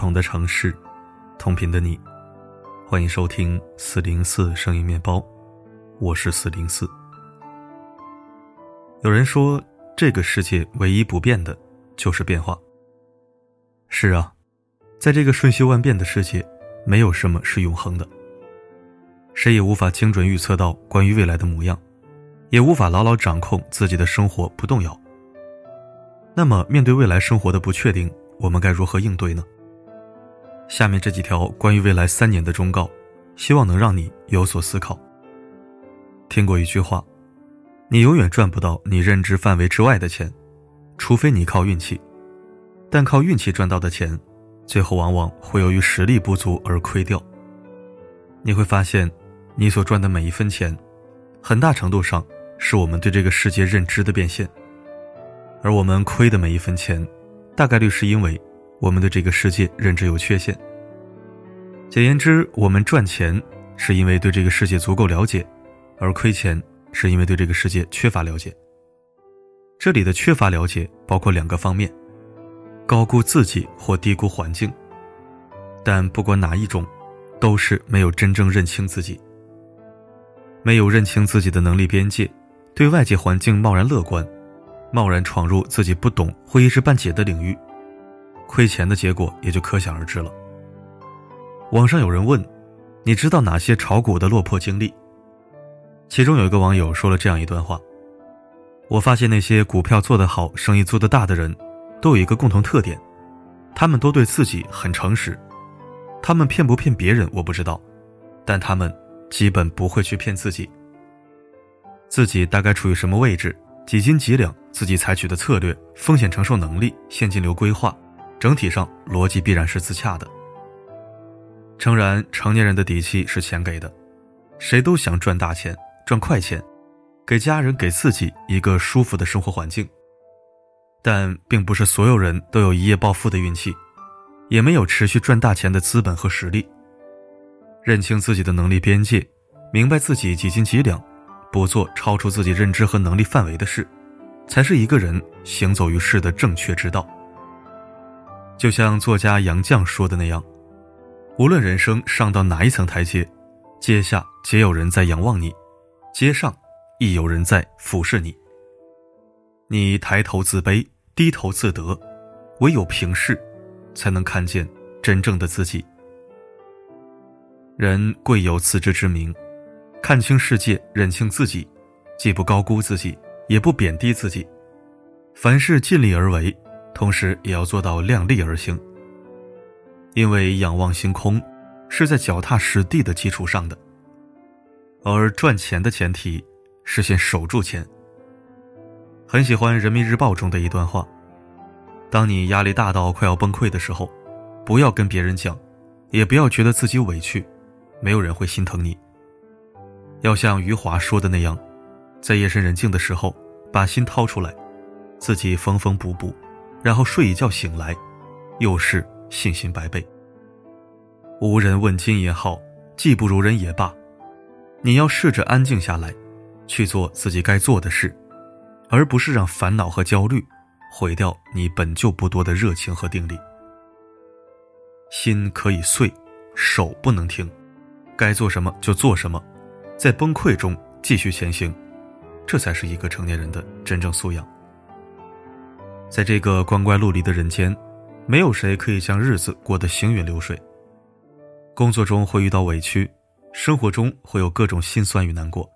同的城市，同频的你，欢迎收听四零四声音面包，我是四零四。有人说，这个世界唯一不变的就是变化。是啊，在这个瞬息万变的世界，没有什么是永恒的。谁也无法精准预测到关于未来的模样，也无法牢牢掌控自己的生活不动摇。那么，面对未来生活的不确定，我们该如何应对呢？下面这几条关于未来三年的忠告，希望能让你有所思考。听过一句话：“你永远赚不到你认知范围之外的钱，除非你靠运气。但靠运气赚到的钱，最后往往会由于实力不足而亏掉。你会发现，你所赚的每一分钱，很大程度上是我们对这个世界认知的变现，而我们亏的每一分钱，大概率是因为。”我们对这个世界认知有缺陷。简言之，我们赚钱是因为对这个世界足够了解，而亏钱是因为对这个世界缺乏了解。这里的缺乏了解包括两个方面：高估自己或低估环境。但不管哪一种，都是没有真正认清自己，没有认清自己的能力边界，对外界环境贸然乐观，贸然闯入自己不懂或一知半解的领域。亏钱的结果也就可想而知了。网上有人问：“你知道哪些炒股的落魄经历？”其中有一个网友说了这样一段话：“我发现那些股票做得好、生意做得大的人，都有一个共同特点，他们都对自己很诚实。他们骗不骗别人我不知道，但他们基本不会去骗自己。自己大概处于什么位置，几斤几两，自己采取的策略、风险承受能力、现金流规划。”整体上逻辑必然是自洽的。诚然，成年人的底气是钱给的，谁都想赚大钱、赚快钱，给家人、给自己一个舒服的生活环境。但并不是所有人都有一夜暴富的运气，也没有持续赚大钱的资本和实力。认清自己的能力边界，明白自己几斤几两，不做超出自己认知和能力范围的事，才是一个人行走于世的正确之道。就像作家杨绛说的那样，无论人生上到哪一层台阶，阶下皆有人在仰望你，阶上亦有人在俯视你。你抬头自卑，低头自得，唯有平视，才能看见真正的自己。人贵有自知之明，看清世界，认清自己，既不高估自己，也不贬低自己，凡事尽力而为。同时也要做到量力而行，因为仰望星空是在脚踏实地的基础上的，而赚钱的前提是先守住钱。很喜欢《人民日报》中的一段话：当你压力大到快要崩溃的时候，不要跟别人讲，也不要觉得自己委屈，没有人会心疼你。要像余华说的那样，在夜深人静的时候，把心掏出来，自己缝缝补补。然后睡一觉醒来，又是信心百倍。无人问津也好，技不如人也罢，你要试着安静下来，去做自己该做的事，而不是让烦恼和焦虑毁掉你本就不多的热情和定力。心可以碎，手不能停，该做什么就做什么，在崩溃中继续前行，这才是一个成年人的真正素养。在这个光怪陆离的人间，没有谁可以将日子过得行云流水。工作中会遇到委屈，生活中会有各种心酸与难过。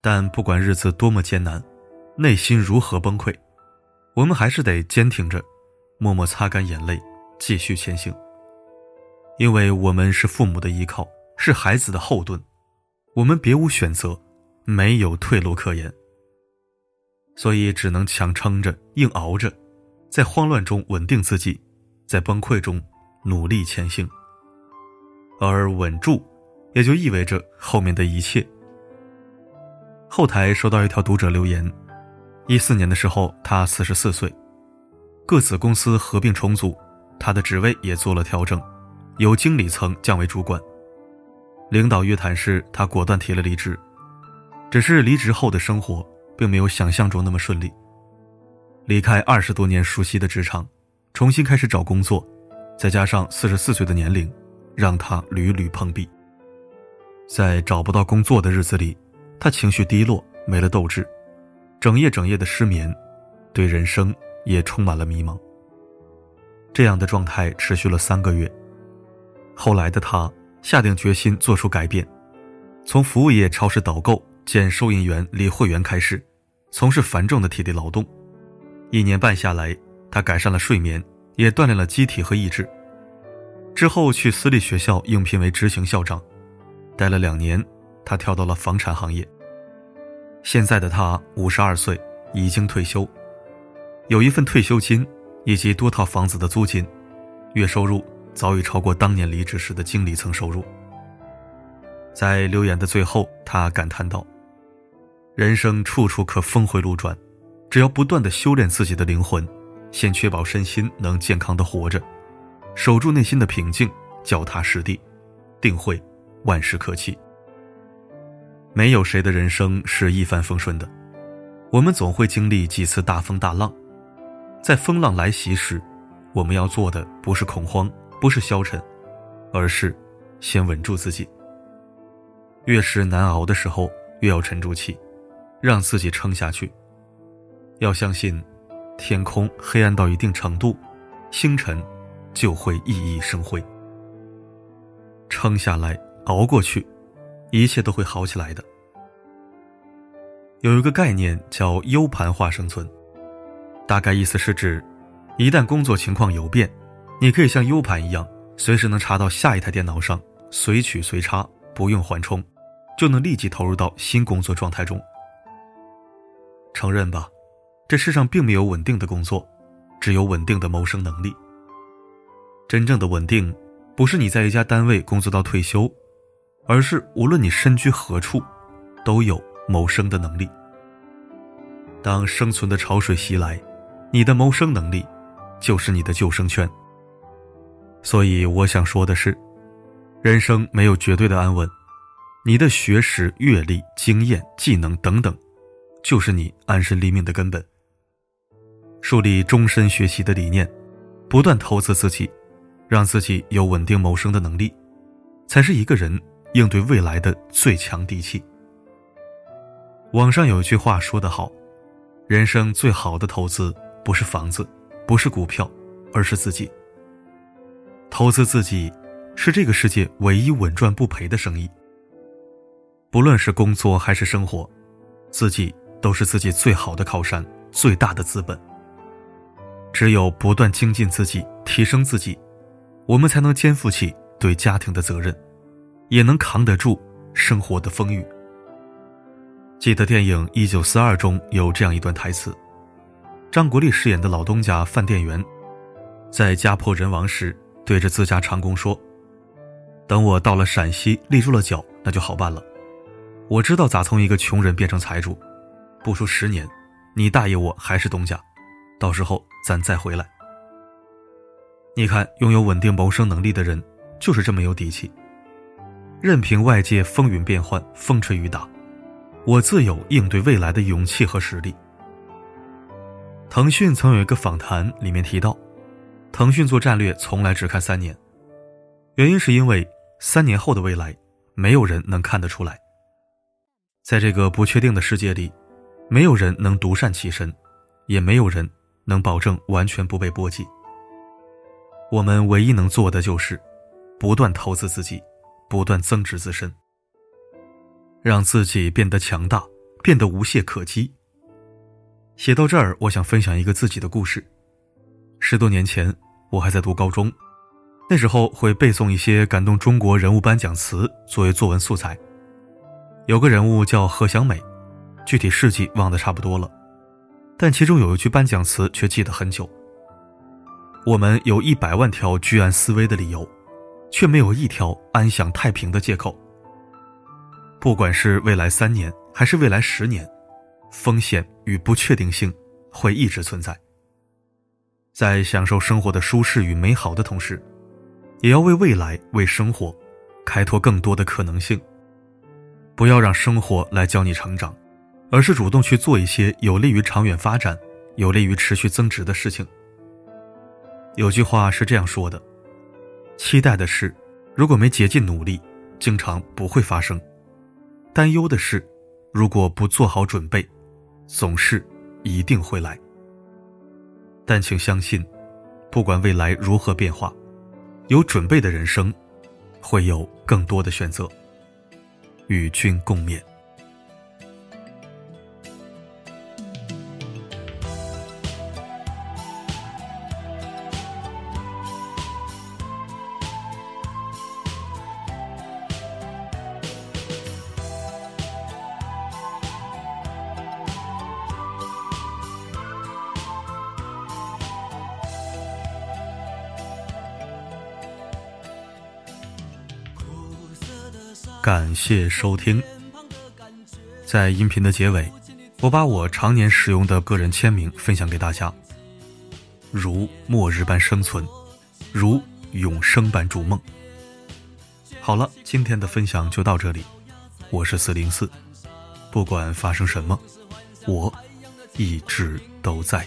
但不管日子多么艰难，内心如何崩溃，我们还是得坚挺着，默默擦干眼泪，继续前行。因为我们是父母的依靠，是孩子的后盾，我们别无选择，没有退路可言。所以只能强撑着，硬熬着，在慌乱中稳定自己，在崩溃中努力前行。而稳住，也就意味着后面的一切。后台收到一条读者留言：一四年的时候，他四十四岁，各子公司合并重组，他的职位也做了调整，由经理层降为主管。领导约谈时，他果断提了离职，只是离职后的生活。并没有想象中那么顺利。离开二十多年熟悉的职场，重新开始找工作，再加上四十四岁的年龄，让他屡屡碰壁。在找不到工作的日子里，他情绪低落，没了斗志，整夜整夜的失眠，对人生也充满了迷茫。这样的状态持续了三个月。后来的他下定决心做出改变，从服务业超市导购兼收银员理会员开始，从事繁重的体力劳动。一年半下来，他改善了睡眠，也锻炼了机体和意志。之后去私立学校应聘为执行校长。待了两年，他跳到了房产行业。现在的他五十二岁，已经退休，有一份退休金以及多套房子的租金，月收入早已超过当年离职时的经理层收入。在留言的最后，他感叹道：“人生处处可峰回路转，只要不断的修炼自己的灵魂，先确保身心能健康的活着，守住内心的平静，脚踏实地，定会。”万事可期。没有谁的人生是一帆风顺的，我们总会经历几次大风大浪。在风浪来袭时，我们要做的不是恐慌，不是消沉，而是先稳住自己。越是难熬的时候，越要沉住气，让自己撑下去。要相信，天空黑暗到一定程度，星辰就会熠熠生辉。撑下来。熬过去，一切都会好起来的。有一个概念叫 U 盘化生存，大概意思是指，一旦工作情况有变，你可以像 U 盘一样，随时能插到下一台电脑上，随取随插，不用缓冲，就能立即投入到新工作状态中。承认吧，这世上并没有稳定的工作，只有稳定的谋生能力。真正的稳定，不是你在一家单位工作到退休。而是无论你身居何处，都有谋生的能力。当生存的潮水袭来，你的谋生能力就是你的救生圈。所以我想说的是，人生没有绝对的安稳，你的学识、阅历、经验、技能等等，就是你安身立命的根本。树立终身学习的理念，不断投资自己，让自己有稳定谋生的能力，才是一个人。应对未来的最强底气。网上有一句话说得好：“人生最好的投资不是房子，不是股票，而是自己。投资自己，是这个世界唯一稳赚不赔的生意。不论是工作还是生活，自己都是自己最好的靠山，最大的资本。只有不断精进自己，提升自己，我们才能肩负起对家庭的责任。”也能扛得住生活的风雨。记得电影《一九四二》中有这样一段台词：张国立饰演的老东家饭店员，在家破人亡时，对着自家长工说：“等我到了陕西立住了脚，那就好办了。我知道咋从一个穷人变成财主，不出十年，你大爷我还是东家，到时候咱再回来。”你看，拥有稳定谋生能力的人，就是这么有底气。任凭外界风云变幻、风吹雨打，我自有应对未来的勇气和实力。腾讯曾有一个访谈，里面提到，腾讯做战略从来只看三年，原因是因为三年后的未来，没有人能看得出来。在这个不确定的世界里，没有人能独善其身，也没有人能保证完全不被波及。我们唯一能做的就是，不断投资自己。不断增值自身，让自己变得强大，变得无懈可击。写到这儿，我想分享一个自己的故事。十多年前，我还在读高中，那时候会背诵一些感动中国人物颁奖词作为作文素材。有个人物叫何祥美，具体事迹忘得差不多了，但其中有一句颁奖词却记得很久。我们有一百万条居安思危的理由。却没有一条安享太平的借口。不管是未来三年还是未来十年，风险与不确定性会一直存在。在享受生活的舒适与美好的同时，也要为未来、为生活开拓更多的可能性。不要让生活来教你成长，而是主动去做一些有利于长远发展、有利于持续增值的事情。有句话是这样说的。期待的事，如果没竭尽努力，经常不会发生；担忧的事，如果不做好准备，总是一定会来。但请相信，不管未来如何变化，有准备的人生，会有更多的选择。与君共勉。感谢收听。在音频的结尾，我把我常年使用的个人签名分享给大家，如末日般生存，如永生般筑梦。好了，今天的分享就到这里。我是四零四，不管发生什么，我一直都在。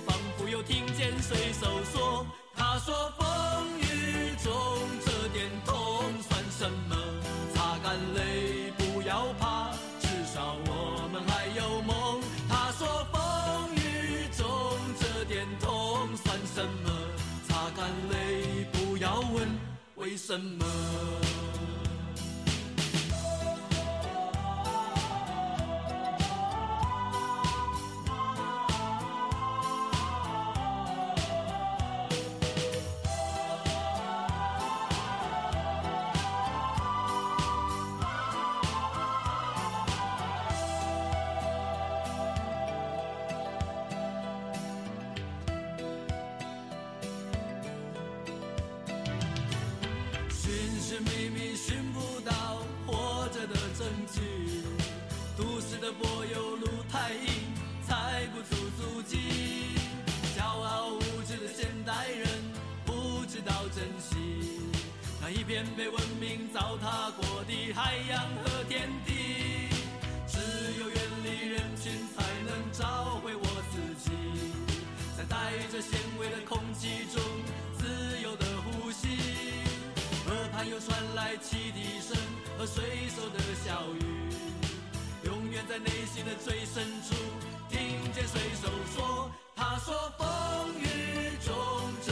听见水手说：“他说风雨中这点痛算什么？擦干泪，不要怕，至少我们还有梦。”他说风雨中这点痛算什么？擦干泪，不要问为什么。秘密寻不到活着的证据，都市的柏油路太硬，踩不出足迹。骄傲无知的现代人不知道珍惜那一片被文明糟蹋过的海洋和天地。只有远离人群，才能找回我自己，在带着咸味的空气中汽笛声和水手的笑语永远在内心的最深处听见水手说他说风雨中这